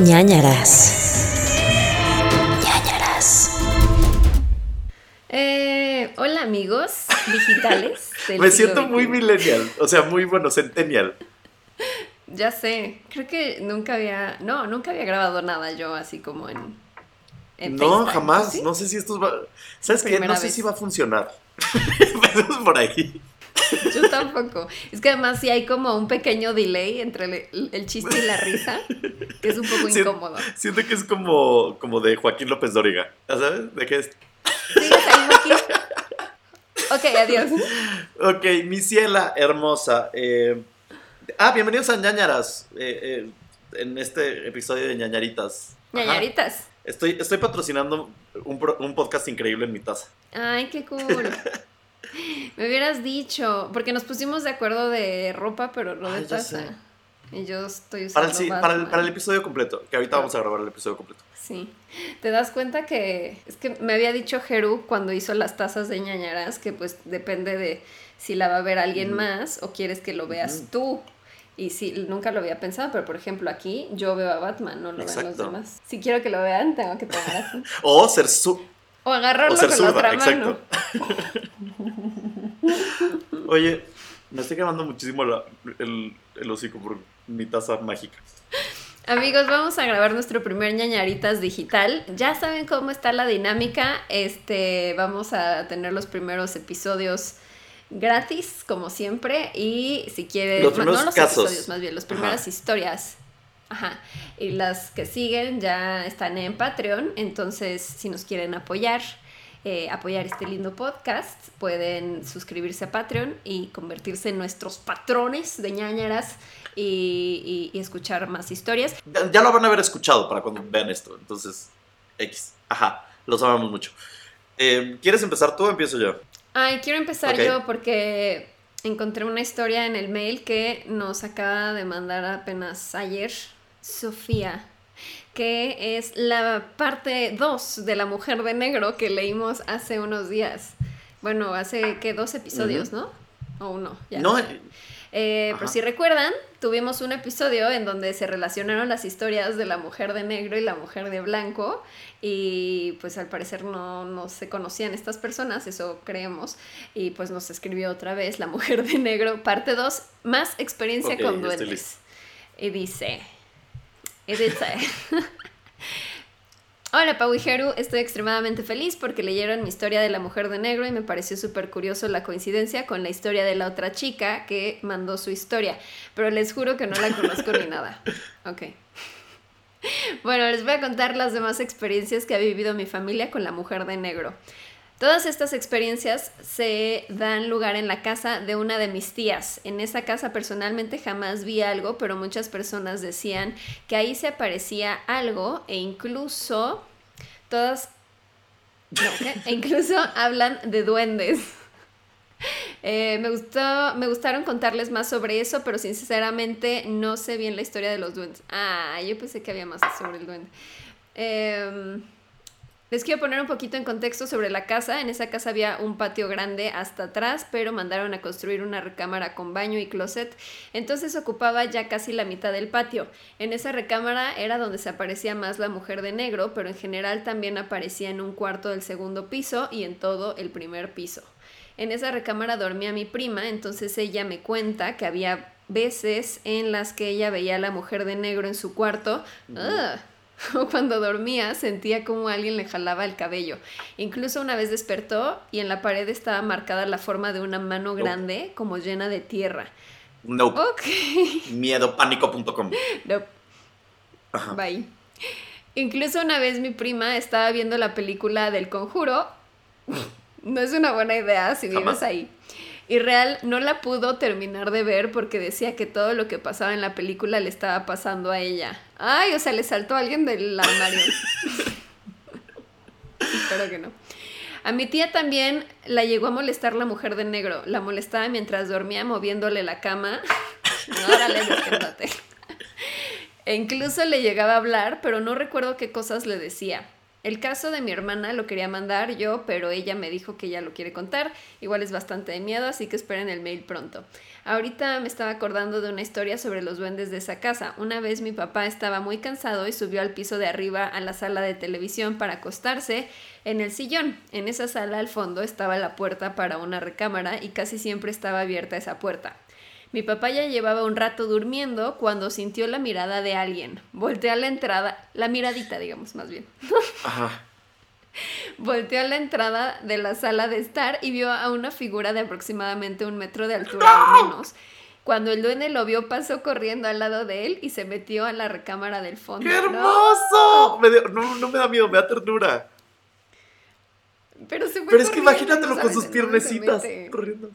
ñañaras. ñañaras. Eh, hola amigos digitales. Me siento muy millennial, o sea, muy bueno, centennial. Ya sé, creo que nunca había, no, nunca había grabado nada yo así como en... en No, FaceTime, jamás. ¿sí? No sé si esto va. ¿Sabes qué? No sé vez. si va a funcionar. Empecemos por ahí. Yo tampoco. Es que además sí hay como un pequeño delay entre el, el chiste y la risa, que es un poco incómodo. Siento que es como, como de Joaquín López Dóriga. ¿Ya sabes? ¿De qué es? ¿Sigues ahí, Joaquín? Ok, adiós. Ok, mi ciela hermosa. eh, ah, bienvenidos a ñañaras. eh, eh, en este episodio de ñañaritas. Ajá. Ñañaritas. Estoy, estoy patrocinando un podcast increíble en mi taza. Ay, qué cool. Me hubieras dicho, porque nos pusimos de acuerdo de ropa, pero no de Ay, taza. Y yo estoy usando Para el, sí, para, el, Batman. para el episodio completo, que ahorita vamos a grabar el episodio completo. Sí. ¿Te das cuenta que es que me había dicho Jeru cuando hizo las tazas de ñañaras que pues depende de si la va a ver alguien más o quieres que lo veas Ujú. tú? Y sí, nunca lo había pensado, pero por ejemplo aquí yo veo a Batman, no lo ven los Exacto. demás. Si quiero que lo vean, tengo que tomar así. O ser su... O agarrarlo O ser con la otra zurda, mano. exacto. Oye, me estoy quemando muchísimo la- el, el hocico por mi taza mágica. Amigos, vamos a grabar nuestro primer ñañaritas digital. Ya saben cómo está la dinámica. Este, vamos a tener los primeros episodios gratis, como siempre. Y si quieren, Los no, primeros no los casos. episodios, más bien, las primeras Ajá. historias. Ajá. Y las que siguen ya están en Patreon. Entonces, si nos quieren apoyar, eh, apoyar este lindo podcast, pueden suscribirse a Patreon y convertirse en nuestros patrones de ñañaras y, y- y escuchar más historias. Ya, ya lo van a haber escuchado para cuando vean esto. Entonces, X. Ajá, los amamos mucho. Eh, ¿Quieres empezar tú o empiezo yo? Ay, quiero empezar yo porque encontré una historia en el mail que nos acaba de mandar apenas ayer Sofía, que es la parte 2 de La Mujer de Negro que leímos hace unos días. Bueno, hace que dos episodios, ¿no? O uno, ya. no, sé. eh, Eh, pero si recuerdan, tuvimos un episodio en donde se relacionaron las historias de la mujer de negro y la mujer de blanco y pues al parecer no, no se conocían estas personas, eso creemos, y pues nos escribió otra vez la mujer de negro, parte 2, más experiencia con duendes. y dice... Hola Pau estoy extremadamente feliz porque leyeron mi historia de la mujer de negro y me pareció súper curioso la coincidencia con la historia de la otra chica que mandó su historia, pero les juro que no la conozco ni nada. Ok. Bueno, les voy a contar las demás experiencias que ha vivido mi familia con la mujer de negro. Todas estas experiencias se dan lugar en la casa de una de mis tías. En esa casa personalmente jamás vi algo, pero muchas personas decían que ahí se aparecía algo e incluso todas... E incluso hablan de duendes. Eh, me, gustó, me gustaron contarles más sobre eso, pero sinceramente no sé bien la historia de los duendes. Ah, yo pensé que había más sobre el duende. Em, les quiero poner un poquito en contexto sobre la casa. En esa casa había un patio grande hasta atrás, pero mandaron a construir una recámara con baño y closet. Entonces ocupaba ya casi la mitad del patio. En esa recámara era donde se aparecía más la mujer de negro, pero en general también aparecía en un cuarto del segundo piso y en todo el primer piso. En esa recámara dormía mi prima, entonces ella me cuenta que había veces en las que ella veía a la mujer de negro en su cuarto. O cuando dormía sentía como alguien le jalaba el cabello. Incluso una vez despertó y en la pared estaba marcada la forma de una mano grande como llena de tierra. no, Ok. miedopánico.com. Nope. Ajá. Bye. Incluso una vez mi prima estaba viendo la película del conjuro. No es una buena idea si vives Jamás. ahí. Y real no la pudo terminar de ver porque decía que todo lo que pasaba en la película le estaba pasando a ella. Ay, o sea, le saltó a alguien del armario. Espero que no. A mi tía también la llegó a molestar la mujer de negro. La molestaba mientras dormía moviéndole la cama. Órale, despiértate. E incluso le llegaba a hablar, pero no recuerdo qué cosas le decía. El caso de mi hermana lo quería mandar yo, pero ella me dijo que ella lo quiere contar. Igual es bastante de miedo, así que esperen el mail pronto. Ahorita me estaba acordando de una historia sobre los duendes de esa casa. Una vez mi papá estaba muy cansado y subió al piso de arriba a la sala de televisión para acostarse en el sillón. En esa sala al fondo estaba la puerta para una recámara y casi siempre estaba abierta esa puerta. Mi papá ya llevaba un rato durmiendo cuando sintió la mirada de alguien. Volteó a la entrada, la miradita, digamos, más bien. Ajá. Volteó a la entrada de la sala de estar y vio a una figura de aproximadamente un metro de altura o menos. Cuando el duende lo vio, pasó corriendo al lado de él y se metió a la recámara del fondo. ¡Qué ¡No! hermoso! Me dio- no, no me da miedo, me da ternura. Pero, se fue Pero es que imagínatelo no con sus piernecitas corriendo.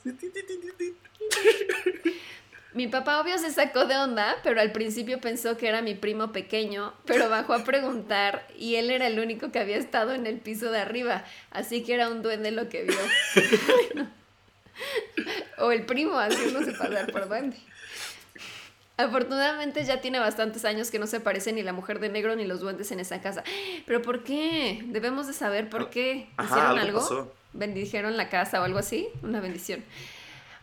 Mi papá obvio se sacó de onda, pero al principio pensó que era mi primo pequeño, pero bajó a preguntar y él era el único que había estado en el piso de arriba, así que era un duende lo que vio. o el primo haciéndose pasar por duende. Afortunadamente ya tiene bastantes años que no se aparece ni la mujer de negro ni los duendes en esa casa. ¿Pero por qué? Debemos de saber por qué. Ajá, ¿Hicieron algo algo? ¿Bendijeron la casa o algo así? Una bendición.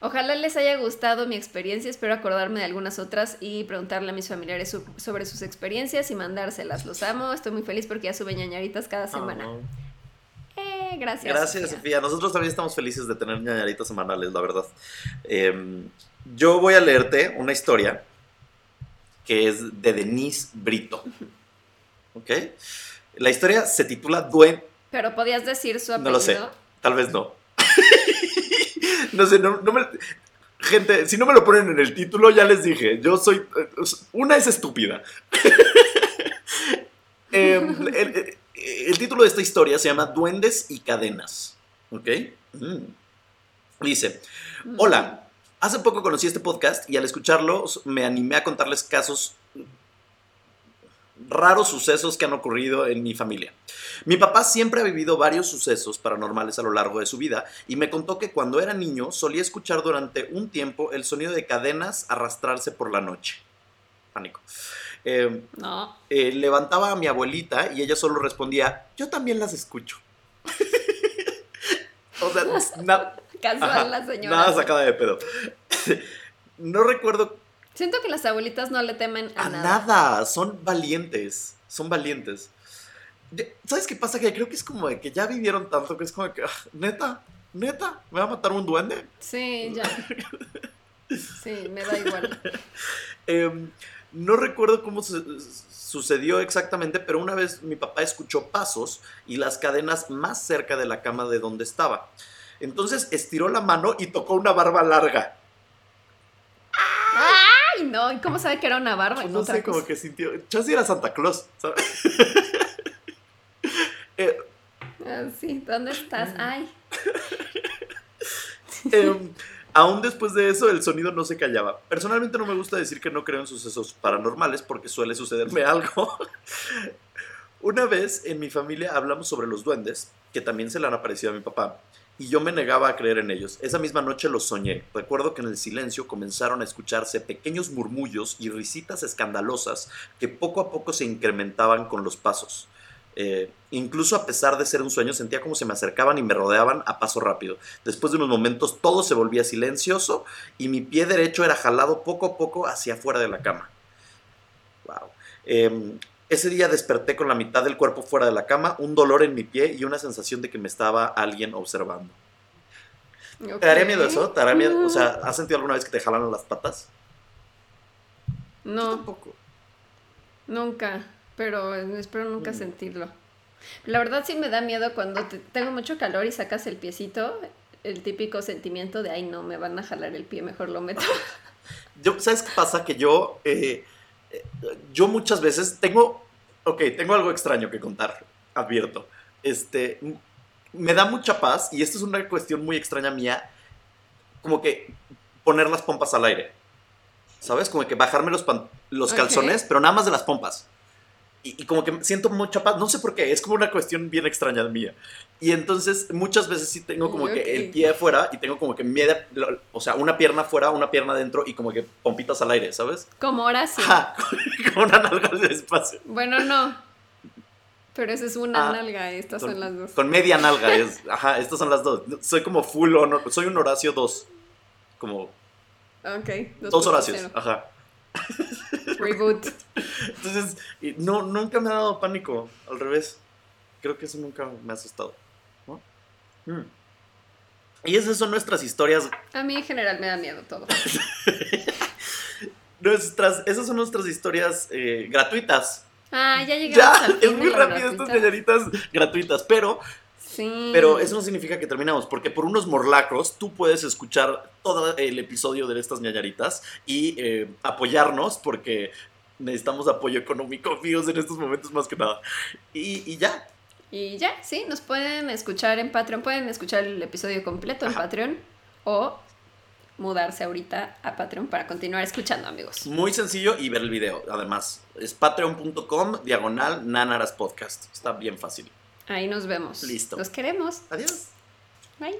Ojalá les haya gustado mi experiencia, espero acordarme de algunas otras y preguntarle a mis familiares su- sobre sus experiencias y mandárselas. Los amo, estoy muy feliz porque ya suben ñañaritas cada semana. Oh. Eh, gracias. Gracias, Sofía. Sofía. Nosotros también estamos felices de tener ñañaritas semanales, la verdad. Em, yo voy a leerte una historia que es de Denise Brito. ¿Ok? La historia se titula Duen... Pero podías decir su apellido. No lo sé. Tal vez no. No sé, no, no me... Gente, si no me lo ponen en el título, ya les dije, yo soy... eh, Una es estúpida. El, el- el título de esta historia se llama Duendes y Cadenas. ¿Ok? Mm. Dice, hola, hace poco conocí este podcast y al escucharlo me animé a contarles casos raros sucesos que han ocurrido en mi familia. Mi papá siempre ha vivido varios sucesos paranormales a lo largo de su vida y me contó que cuando era niño solía escuchar durante un tiempo el sonido de cadenas arrastrarse por la noche. Pánico. Eh, No. eh, levantaba a mi abuelita y ella solo respondía, yo también las escucho. o sea, na- Casual la señora. nada sacada de pedo. no recuerdo Siento que las abuelitas no le temen a, a nada. nada. son valientes, son valientes. ¿Sabes qué pasa? Que creo que es como de que ya vivieron tanto que es como de que, ah, neta, neta, ¿me va a matar un duende? Sí, ya. Sí, me da igual. Em, no recuerdo cómo su- sucedió exactamente, pero una vez mi papá escuchó pasos y las cadenas más cerca de la cama de donde estaba. Entonces estiró la mano y tocó una barba larga. No, ¿y cómo sabe que era una barba? Pues no sé, como que sintió. Chance era Santa Claus. ¿sabes? Eh, Ah, sí, ¿dónde estás? Ay. Em, aún después de eso, el sonido no se callaba. Personalmente no me gusta decir que no creo en sucesos paranormales porque suele sucederme algo. Una vez en mi familia hablamos sobre los duendes, que también se le han aparecido a mi papá, y yo me negaba a creer en ellos. Esa misma noche los soñé. Recuerdo que en el silencio comenzaron a escucharse pequeños murmullos y risitas escandalosas que poco a poco se incrementaban con los pasos. Eh, incluso a pesar de ser un sueño, sentía como se me acercaban y me rodeaban a paso rápido. Después de unos momentos todo se volvía silencioso y mi pie derecho era jalado poco a poco hacia afuera de la cama. Wow. Ese día desperté con la mitad del cuerpo fuera de la cama, un dolor en mi pie y una sensación de que me estaba alguien observando. ¿Te daría miedo eso? ¿Te daría miedo? O sea, ¿has sentido alguna vez que te jalan las patas? Yo No, tampoco. nunca, pero espero nunca Mm. sentirlo. La verdad sí me da miedo cuando te- tengo mucho calor y sacas el piecito, el típico sentimiento de, ay no, me van a jalar el pie, mejor lo meto. Yo, ¿Sabes qué pasa? Que yo, eh, eh, yo muchas veces tengo, ok, tengo algo extraño que contar, advierto. Este, me da mucha paz y esto es una cuestión muy extraña mía, como que poner las pompas al aire. ¿Sabes? Como que bajarme los, los calzones, pero nada más de las pompas. Y, y como que siento mucha paz, no sé por qué, es como una cuestión bien extraña mía. Y entonces muchas veces sí tengo como Ok. que el pie afuera y tengo como que media, o sea, una pierna afuera, una pierna adentro y como que pompitas al aire, ¿sabes? Como Horacio. Ja, con una nalga de espacio. Bueno, no. Pero esa es una Ah, nalga, estas con, son las dos. con media nalga. Es, ajá, estas son las dos. Soy como full honor. Soy un Horacio 2. Como Ok. dos 2.0. Horacios. Ajá. Reboot. Entonces, no, nunca me ha dado pánico. Al revés. Creo que eso nunca me ha asustado. ¿no? Mm. Y esas son nuestras historias. A mí en general me da miedo todo. Nuestras, esas son nuestras historias eh, gratuitas. Ah, ya llegamos Ya, al fin es muy rápido estas señoritas gratuitas. Pero Sí. Pero eso no significa que terminamos, porque por unos morlacos tú puedes escuchar todo el episodio de estas ñañaritas y eh, apoyarnos, porque necesitamos apoyo económico, amigos, en estos momentos más que nada. Y, y ya, Y ya, sí, nos pueden escuchar en Patreon, pueden escuchar el episodio completo en. Patreon o mudarse ahorita a Patreon para continuar escuchando, amigos. muy sencillo y ver el video. Además, es patreon.com diagonal nanaras podcast. Está bien fácil. Ahí nos vemos. Listo. Los queremos. Adiós. Bye.